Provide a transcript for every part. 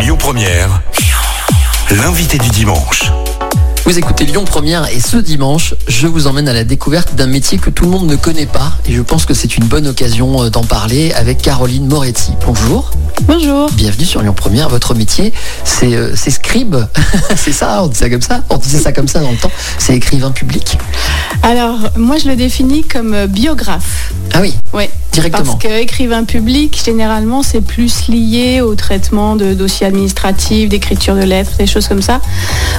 Lyon Première, l'invité du dimanche. Vous écoutez Lyon Première et ce dimanche, je vous emmène à la découverte d'un métier que tout le monde ne connaît pas et je pense que c'est une bonne occasion euh, d'en parler avec Caroline Moretti. Bonjour. Bonjour. Bienvenue sur Lyon Première. Votre métier, c'est euh, scribe. c'est ça, on dit ça comme ça. On disait ça comme ça dans le temps. C'est écrivain public. Alors, moi, je le définis comme euh, biographe. Ah oui, Oui. directement. Parce que écrivain public, généralement, c'est plus lié au traitement de dossiers administratifs, d'écriture de lettres, des choses comme ça.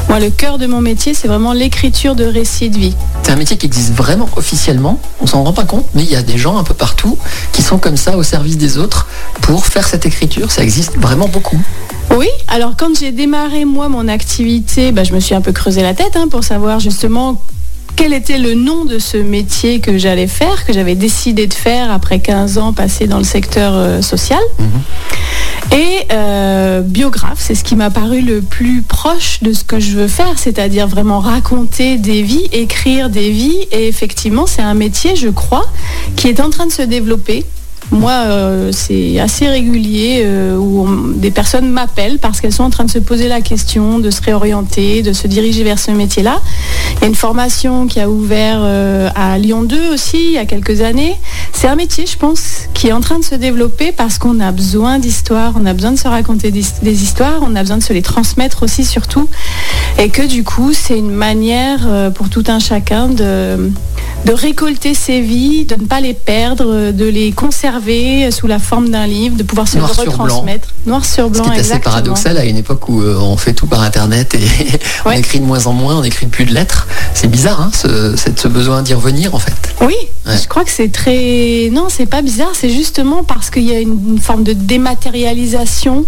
Moi, le cœur de mon métier, c'est vraiment l'écriture de récits de vie. C'est un métier qui existe vraiment officiellement. On s'en rend pas compte, mais il y a des gens un peu partout qui sont comme ça au service des autres pour faire cette écriture. Ça existe vraiment beaucoup. Oui, alors quand j'ai démarré moi mon activité, bah, je me suis un peu creusé la tête hein, pour savoir justement quel était le nom de ce métier que j'allais faire, que j'avais décidé de faire après 15 ans passés dans le secteur euh, social. Et euh, biographe, c'est ce qui m'a paru le plus proche de ce que je veux faire, c'est-à-dire vraiment raconter des vies, écrire des vies. Et effectivement, c'est un métier, je crois, qui est en train de se développer. Moi, euh, c'est assez régulier euh, où des personnes m'appellent parce qu'elles sont en train de se poser la question, de se réorienter, de se diriger vers ce métier-là. Il y a une formation qui a ouvert euh, à Lyon 2 aussi il y a quelques années. C'est un métier, je pense, qui est en train de se développer parce qu'on a besoin d'histoires, on a besoin de se raconter des, histoires, on a besoin de se les transmettre aussi surtout. Et que du coup, c'est une manière pour tout un chacun de, de récolter ses vies, de ne pas les perdre, de les conserver sous la forme d'un livre, de pouvoir se Noir le sur blanc. retransmettre. Noir sur Ce blanc, qui est assez paradoxal à une époque où euh, on fait tout par internet et on Ouais. écrit de moins en moins, on écrit plus de lettres. C'est bizarre, hein, ce, ce besoin d'y revenir en fait. Oui, Ouais. je crois que c'est très... Non, c'est pas bizarre, c'est justement parce qu'il y a une, une forme de dématérialisation,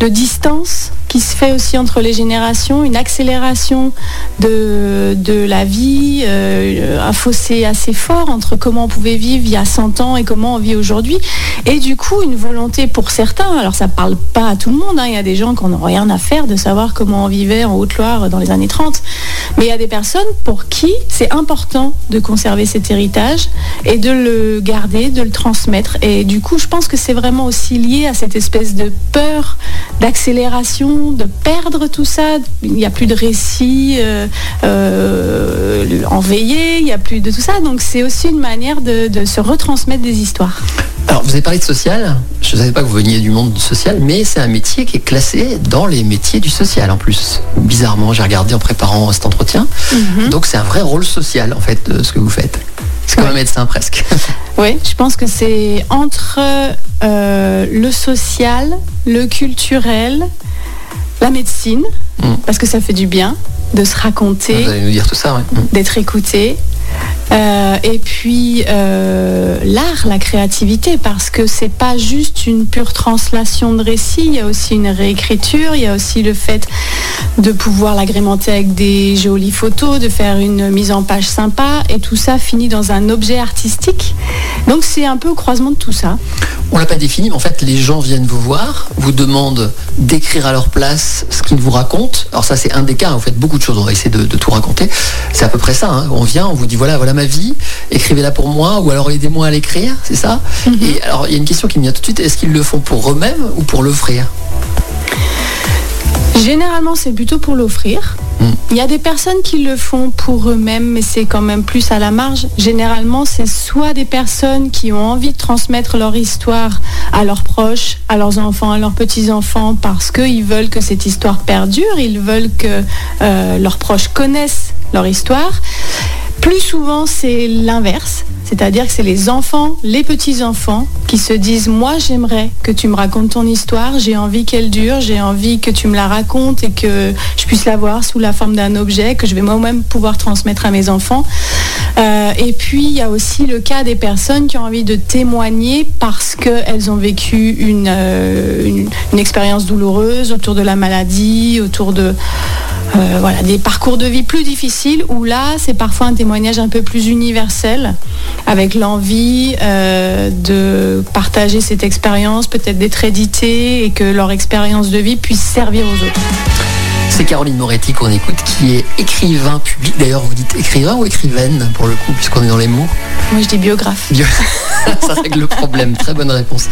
de distance qui se fait aussi entre les générations, une accélération de, de la vie, euh, un fossé assez fort entre comment on pouvait vivre il y a 100 ans et comment on vit aujourd'hui. Et du coup, une volonté pour certains, alors ça parle pas à tout le monde, hein, il y a des gens qui n'ont rien à faire de savoir comment on vivait en Haute-Loire dans les années 30, mais il y a des personnes pour qui c'est important de conserver cet héritage et de le garder, de le transmettre. Et du coup, je pense que c'est vraiment aussi lié à cette espèce de peur d'accélération, de perdre tout ça. Il n'y a plus de récits euh, euh, en veillée, il n'y a plus de tout ça. Donc c'est aussi une manière de, de se retransmettre des histoires. Alors vous avez parlé de social, je ne savais pas que vous veniez du monde social, mais c'est un métier qui est classé dans les métiers du social en plus. Bizarrement, j'ai regardé en préparant cet entretien. Donc c'est un vrai rôle social en fait de ce que vous faites. C'est comme Ouais. un médecin presque. Oui, je pense que c'est entre euh, le social, le culturel, la médecine, Mm. parce que ça fait du bien de se raconter, Vous allez nous dire tout ça, ouais. Mm. d'être écouté. Euh, et puis euh, l'art, la créativité, parce que c'est pas juste une pure translation de récit, il y a aussi une réécriture, il y a aussi le fait de pouvoir l'agrémenter avec des jolies photos, de faire une mise en page sympa, et tout ça finit dans un objet artistique. Donc c'est un peu au croisement de tout ça. On l'a pas défini, mais en fait les gens viennent vous voir, vous demandent d'écrire à leur place ce qu'ils vous racontent. Alors ça c'est un des cas, vous faites beaucoup de choses, on va essayer de, de tout raconter. C'est à peu près ça, hein. on vient, on vous dit voilà, voilà ma vie, écrivez-la pour moi, ou alors aidez-moi à l'écrire, c'est ça? Et alors il y a une question qui me vient tout de suite, est-ce qu'ils le font pour eux-mêmes ou pour l'offrir? Généralement, c'est plutôt pour l'offrir. Il y a des personnes qui le font pour eux-mêmes, mais c'est quand même plus à la marge. Généralement, c'est soit des personnes qui ont envie de transmettre leur histoire à leurs proches, à leurs enfants, à leurs petits-enfants, parce qu'ils veulent que cette histoire perdure, ils veulent que euh, leurs proches connaissent leur histoire. Plus souvent, c'est l'inverse, c'est-à-dire que c'est les enfants, les petits-enfants, qui se disent Moi, j'aimerais que tu me racontes ton histoire, j'ai envie qu'elle dure, j'ai envie que tu me la racontes et que je puisse la voir sous la forme d'un objet que je vais moi-même pouvoir transmettre à mes enfants. Euh, et puis, il y a aussi le cas des personnes qui ont envie de témoigner parce qu'elles ont vécu une, euh, expérience douloureuse autour de la maladie, autour de euh, voilà, des parcours de vie plus difficiles où là, c'est parfois un témoignage un peu plus universel, avec l'envie euh, de partager cette expérience, peut-être d'être édité et que leur expérience de vie puisse servir aux autres. C'est Caroline Moretti qu'on écoute, qui est écrivain public. D'ailleurs, vous dites écrivain ou écrivaine, pour le coup, puisqu'on est dans les mots Moi, je dis biographe. Ça règle le problème. Très bonne réponse.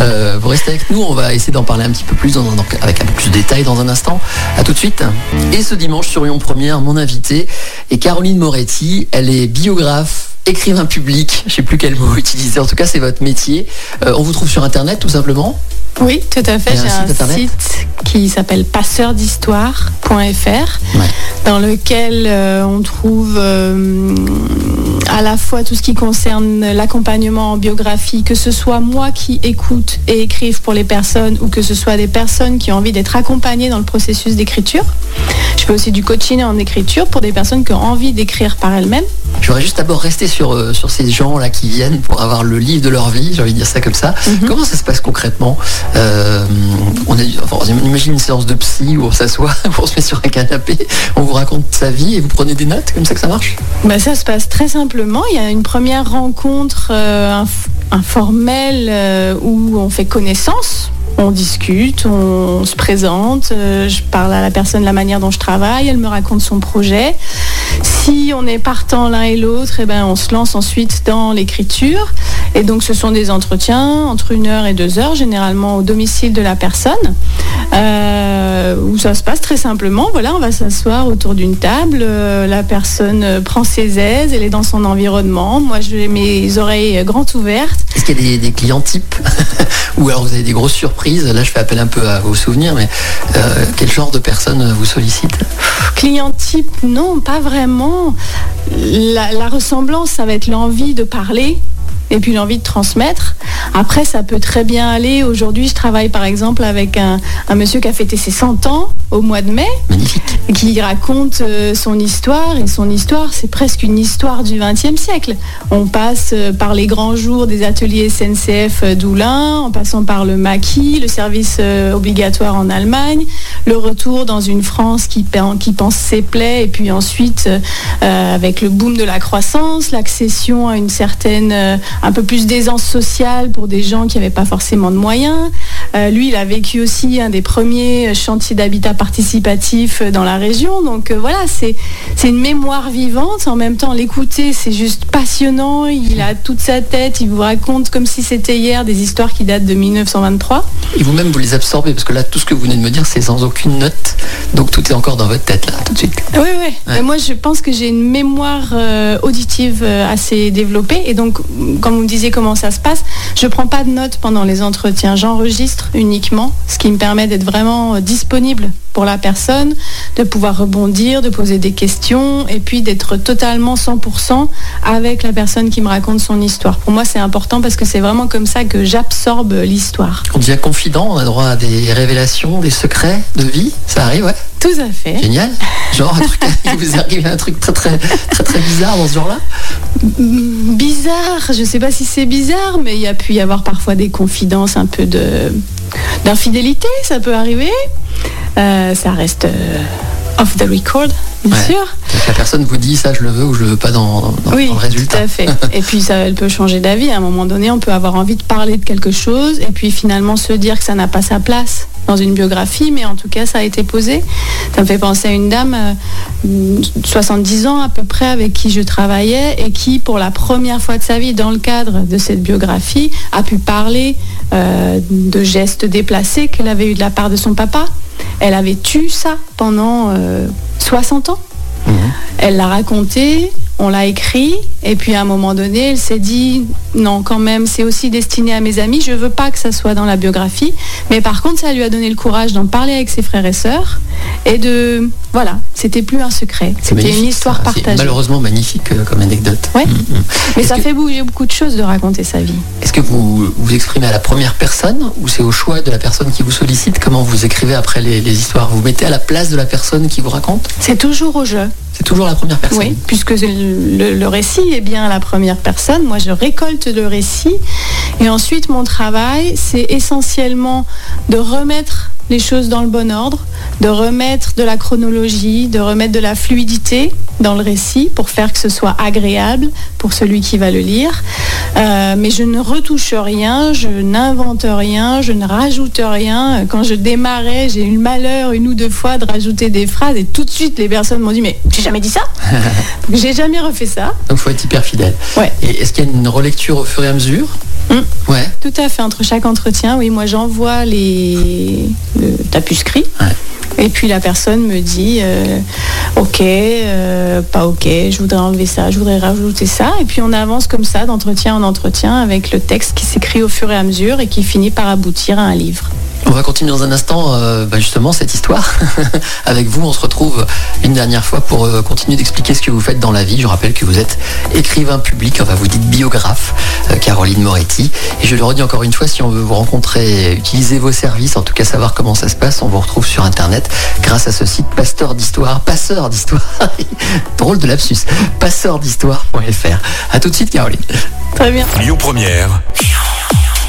Euh, vous restez avec nous. On va essayer d'en parler un petit peu plus, dans, avec un peu plus de détails dans un instant. À tout de suite. Et ce dimanche sur Lyon Première, mon invité est Caroline Moretti. Elle est biographe écrivain public, je sais plus quel mot utiliser, en tout cas c'est votre métier. Euh, on vous trouve sur internet tout simplement Oui, tout à fait, j'ai un, site, qui s'appelle passeurdhistoire.fr dans lequel euh, on trouve euh, à la fois tout ce qui concerne l'accompagnement en biographie, que ce soit moi qui écoute et écrive pour les personnes ou que ce soit des personnes qui ont envie d'être accompagnées dans le processus d'écriture. Je fais aussi du coaching en écriture pour des personnes qui ont envie d'écrire par elles-mêmes. Je voudrais juste d'abord rester sur, euh, sur ces gens-là qui viennent pour avoir le livre de leur vie, j'ai envie de dire ça comme ça. Mhm. Comment ça se passe concrètement euh, on, imagine une séance de psy où on s'assoit, on se met sur un canapé, on vous raconte sa vie et vous prenez des notes, comme ça que ça marche? Bah, Ça se passe très simplement. Il y a une première rencontre euh, informelle où on fait connaissance on discute, on, se présente, je parle à la personne de la manière dont je travaille, elle me raconte son projet. Si on est partant l'un et l'autre, eh ben, on se lance ensuite dans l'écriture. Et donc ce sont des entretiens entre une heure et deux heures, généralement au domicile de la personne, euh, où ça se passe très simplement. Voilà, on va s'asseoir autour d'une table, euh, la personne prend ses aises, elle est dans son environnement. Moi, j'ai mes oreilles grandes ouvertes. Est-ce qu'il y a des clients types Ou alors vous avez des grosses surprises? Là, je fais appel un peu à vos souvenirs, mais euh, quel genre de personnes vous sollicite Client type, non, pas vraiment. la ressemblance, ça va être l'envie de parler, et puis l'envie de transmettre. Après, ça peut très bien aller. Aujourd'hui, je travaille par exemple avec un, monsieur qui a fêté ses 100 ans au mois de mai, qui raconte euh, son histoire. Et son histoire, c'est presque une histoire du XXe siècle. On passe euh, par les grands jours des ateliers SNCF euh, d'Oulin, en passant par le maquis, le service obligatoire en Allemagne, le retour dans une France qui, qui pense ses plaies, et puis ensuite, avec le boom de la croissance, l'accession à une certaine un peu plus d'aisance sociale pour des gens qui n'avaient pas forcément de moyens. Euh, lui, il a vécu aussi un des premiers chantiers d'habitat participatif dans la région. Donc euh, voilà, c'est une mémoire vivante. En même temps, l'écouter, c'est juste passionnant. Il a toute sa tête. Il vous raconte comme si c'était hier des histoires qui datent de 1923. Et vous-même, vous les absorbez parce que là, tout ce que vous venez de me dire, c'est sans aucune note. Donc tout est encore dans votre tête là, tout de suite. Oui, oui. Moi, je pense que j'ai une mémoire euh, auditive assez développée. Et donc, quand vous me disiez comment ça se passe, je ne prends pas de notes pendant les entretiens. J'enregistre uniquement, ce qui me permet d'être vraiment euh, disponible pour la personne, de pouvoir rebondir, de poser des questions et puis d'être totalement 100% avec la personne qui me raconte son histoire. Pour moi, c'est important parce que c'est vraiment comme ça que j'absorbe l'histoire. On devient confident, on a droit à des révélations, des secrets de vie, ça arrive, ouais. Tout à fait. Génial. Genre un truc, vous arrive un truc très très très très bizarre dans ce genre-là? Bizarre, je ne sais pas si c'est bizarre, mais il y a pu y avoir parfois des confidences, un peu de d'infidélité, ça peut arriver. Euh, ça reste euh, off the record, bien sûr. la personne vous dit ça, je le veux ou je le veux pas dans, oui, le résultat. Tout à fait. et puis ça, elle peut changer d'avis. À un moment donné, on peut avoir envie de parler de quelque chose et puis finalement se dire que ça n'a pas sa place dans une biographie, mais en tout cas, ça a été posé. Ça me fait penser à une dame, 70 euh, ans à peu près, avec qui je travaillais et qui, pour la première fois de sa vie, dans le cadre de cette biographie, a pu parler euh, de gestes déplacés qu'elle avait eu de la part de son papa. Elle avait eu ça pendant 60 euh, ans. Mmh. Elle l'a raconté, on l'a écrit, et puis à un moment donné, elle s'est dit, non, quand même, c'est aussi destiné à mes amis, je veux pas que ça soit dans la biographie, mais par contre, ça lui a donné le courage d'en parler avec ses frères et sœurs, et de, voilà, c'était plus un secret, c'était une histoire partagée. Malheureusement magnifique euh, comme anecdote. Ouais. Mm, mm. Mais ça fait bouger beaucoup de choses de raconter sa vie. Est-ce que vous vous exprimez à la première personne, ou c'est au choix de la personne qui vous sollicite? Comment vous écrivez après les, les histoires? Vous mettez à la place de la personne qui vous raconte? C'est toujours au jeu. C'est toujours la première personne. Oui, puisque le, récit est bien la première personne. Moi, je récolte le récit. Et ensuite, mon travail, c'est essentiellement de remettre les choses dans le bon ordre, de remettre de la chronologie, de remettre de la fluidité dans le récit pour faire que ce soit agréable pour celui qui va le lire. Euh, mais je ne retouche rien, je n'invente rien, je ne rajoute rien. Quand je démarrais, j'ai eu le malheur une ou deux fois de rajouter des phrases et tout de suite les personnes m'ont dit mais j'ai jamais dit ça. j'ai jamais refait ça. Donc faut être hyper fidèle. Ouais. Et est-ce qu'il y a une relecture au fur et à mesure? Mm. Ouais. Tout à fait. Entre chaque entretien, oui, moi j'envoie les le tapuscrit. Et puis la personne me dit, euh, ok, euh, pas ok, je voudrais enlever ça, je voudrais rajouter ça. Et puis on avance comme ça d'entretien en entretien avec le texte qui s'écrit au fur et à mesure et qui finit par aboutir à un livre. On va continuer dans un instant euh, bah, justement cette histoire. Avec vous, on se retrouve une dernière fois pour euh, continuer d'expliquer ce que vous faites dans la vie. Je rappelle que vous êtes écrivain public, enfin vous dites biographe, euh, Caroline Moretti. Et je le redis encore une fois, si on veut vous rencontrer, utiliser vos services, en tout cas savoir comment ça se passe, on vous retrouve sur Internet grâce à ce site Pasteur d'Histoire, Passeur d'Histoire. Drôle de lapsus. Passeurd'histoire.fr. A tout de suite, Caroline. Très bien. Lyon Première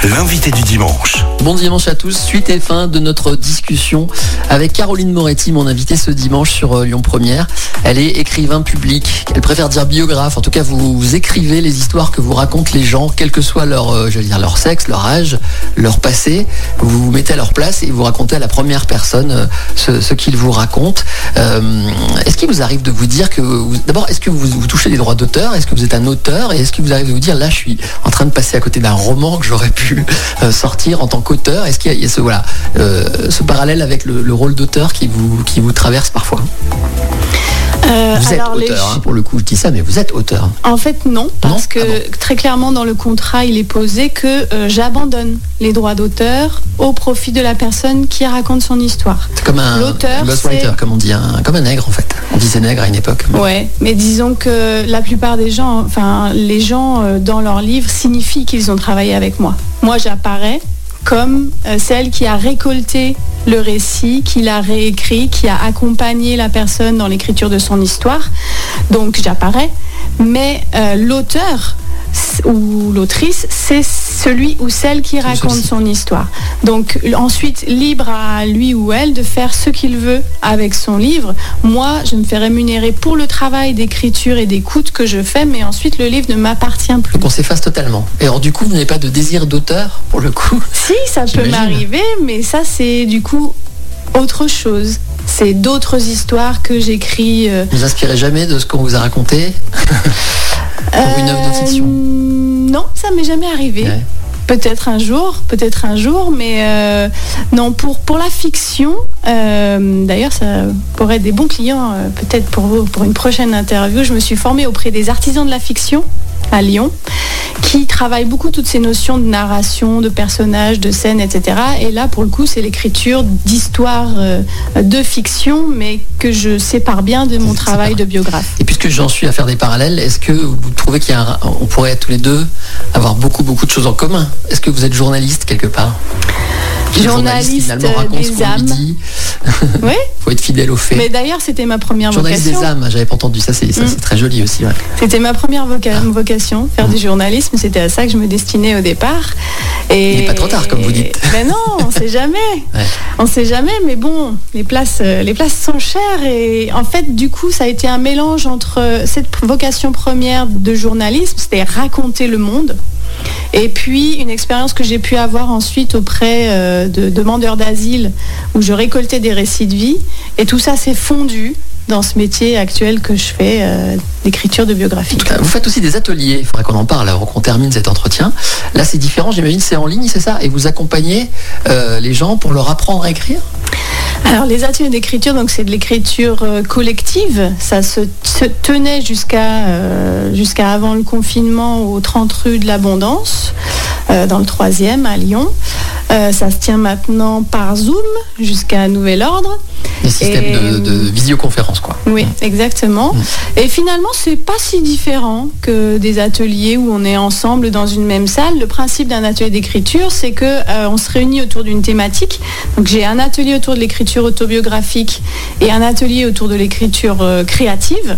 l'invité du dimanche. Bon dimanche à tous, suite et fin de notre discussion avec Caroline Moretti, mon invitée ce dimanche sur euh, Lyon Première. Elle est écrivain public, elle préfère dire biographe, en tout cas vous, écrivez les histoires que vous racontent les gens, quel que soit leur, euh, leur sexe, leur âge, leur passé, vous vous mettez à leur place et vous racontez à la première personne euh, ce, qu'ils vous racontent. est-ce qu'il vous arrive de vous dire que, d'abord, est-ce que vous, vous touchez des droits d'auteur? Est-ce que vous êtes un auteur? Et est-ce qu'il vous arrive de vous dire, là je suis en train de passer à côté d'un roman que j'aurais pu euh, sortir en tant qu'auteur. Est-ce qu'il y, a ce, voilà, euh, ce parallèle avec le, rôle d'auteur qui vous, qui vous traverse parfois? Vous êtes auteur, hein, pour le coup, je dis ça, mais vous êtes auteur. En fait, non, parce que ah très clairement dans le contrat, il est posé que j'abandonne les droits d'auteur au profit de la personne qui raconte son histoire. C'est comme un ghostwriter, comme on dit, un, comme un nègre en fait. On disait nègre à une époque. Ouais, mais disons que la plupart des gens, enfin les gens dans leurs livres signifient qu'ils ont travaillé avec moi moi j'apparais comme euh, celle qui a récolté le récit, qui l'a réécrit, qui a accompagné la personne dans l'écriture de son histoire. Donc j'apparais. Mais euh, l'auteur ou l'autrice, c'est celui ou celle qui raconte son histoire. Donc ensuite, libre à lui ou elle de faire ce qu'il veut avec son livre. Moi, je me fais rémunérer pour le travail d'écriture et d'écoute que je fais, mais ensuite le livre ne m'appartient plus. Donc on s'efface totalement. Et alors du coup, vous n'avez pas de désir d'auteur pour le coup? Si, ça peut m'arriver, mais ça c'est du coup autre chose. C'est d'autres histoires que j'écris. Euh, vous inspirez jamais de ce qu'on vous a raconté? pour une œuvre de fiction euh, Non, ça m'est jamais arrivé. Peut-être un jour, peut-être un jour, mais euh, non, pour, pour la fiction, d'ailleurs, ça pourrait être des bons clients, peut-être pour vous, pour une prochaine interview. Je me suis formée auprès des artisans de la fiction à Lyon, qui travaille beaucoup toutes ces notions de narration, de personnages, de scènes, etc. Et là, pour le coup, c'est l'écriture d'histoires euh, de fiction, mais que je sépare bien de mon travail de biographe. Et puisque j'en suis à faire des parallèles, est-ce que vous trouvez qu'on pourrait tous les deux avoir beaucoup, beaucoup de choses en commun? Est-ce que vous êtes journaliste quelque part? Journaliste, des âmes. Oui. faut être fidèle aux faits. Mais d'ailleurs, c'était ma première journaliste vocation. Journaliste des âmes, j'avais pas entendu ça, c'est mm. très joli aussi. C'était ma première ah. vocation, faire du journalisme, c'était à ça que je me destinais au départ. Et... Il n'est pas trop tard, comme vous dites. Mais non, on ne sait jamais. On ne sait jamais, mais bon, les places, euh, les places sont chères. Et en fait, du coup, ça a été un mélange entre cette vocation première de journalisme, c'était raconter le monde, et puis une expérience que j'ai pu avoir ensuite auprès euh, de demandeurs d'asile où je récoltais des récits de vie. Et tout ça s'est fondu dans ce métier actuel que je fais euh, d'écriture de biographie. Vous faites aussi des ateliers, il faudrait qu'on en parle avant qu'on termine cet entretien. Là c'est différent, j'imagine c'est en ligne, c'est ça? Et vous accompagnez euh, les gens pour leur apprendre à écrire? Les ateliers d'écriture, donc c'est de l'écriture euh, collective. Ça se, tenait jusqu'à jusqu'à avant le confinement au 30 rue de l'Abondance, dans le 3e à Lyon. ça se tient maintenant par Zoom jusqu'à nouvel ordre. Des systèmes Et- de, de visioconférence, quoi. Oui, exactement. Mm. Et finalement, c'est pas si différent que des ateliers où on est ensemble dans une même salle. Le principe d'un atelier d'écriture, c'est que euh, on se réunit autour d'une thématique. Donc j'ai un atelier autour de l'écriture autobiographique et un atelier autour de l'écriture euh, créative.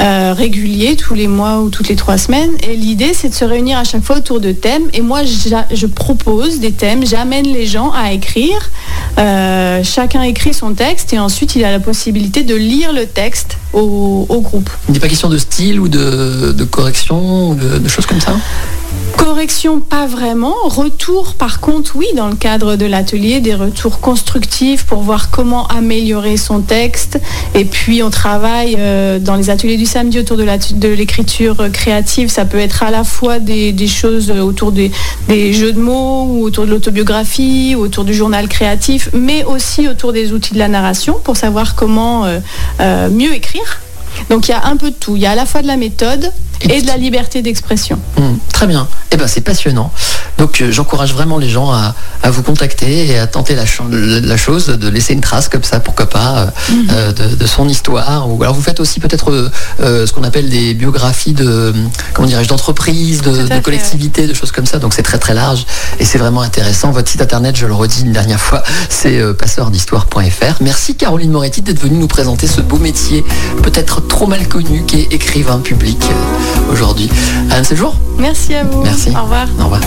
Euh, régulier tous les mois ou toutes les trois semaines. Et l'idée c'est de se réunir à chaque fois autour de thèmes. Et moi je propose des thèmes. J'amène les gens à écrire. Euh, chacun écrit son texte et ensuite il a la possibilité de lire le texte au, groupe. Il n'est pas question de style ou de, correction ou de, de choses comme ça? Correction, pas vraiment. Retour, par contre, oui, dans le cadre de l'atelier, des retours constructifs pour voir comment améliorer son texte. Et puis, on travaille euh, dans les ateliers du samedi autour de l'écriture créative. Ça peut être à la fois des, choses autour des, jeux de mots, ou autour de l'autobiographie, ou autour du journal créatif, mais aussi autour des outils de la narration pour savoir comment euh, euh, mieux écrire. Donc, il y a un peu de tout. Il y a à la fois de la méthode et de la liberté d'expression. Hmm, Très bien. Eh ben, c'est passionnant. Donc, euh, j'encourage vraiment les gens à, à vous contacter et à tenter la, ch- la- chose, de laisser une trace comme ça, pourquoi pas, euh, Mhm. euh, de, de son histoire. Ou alors, vous faites aussi peut-être euh, ce qu'on appelle des biographies de, comment dirais-je, d'entreprises, de, collectivités, de choses comme ça. Donc, c'est très très large et c'est vraiment intéressant. Votre site internet, je le redis une dernière fois, c'est passeurdhistoire.fr. Merci Caroline Moretti d'être venue nous présenter ce beau métier, peut-être trop mal connu, qui est écrivain public aujourd'hui. À un de ces jours. Merci à vous. Merci. Au revoir. Au revoir.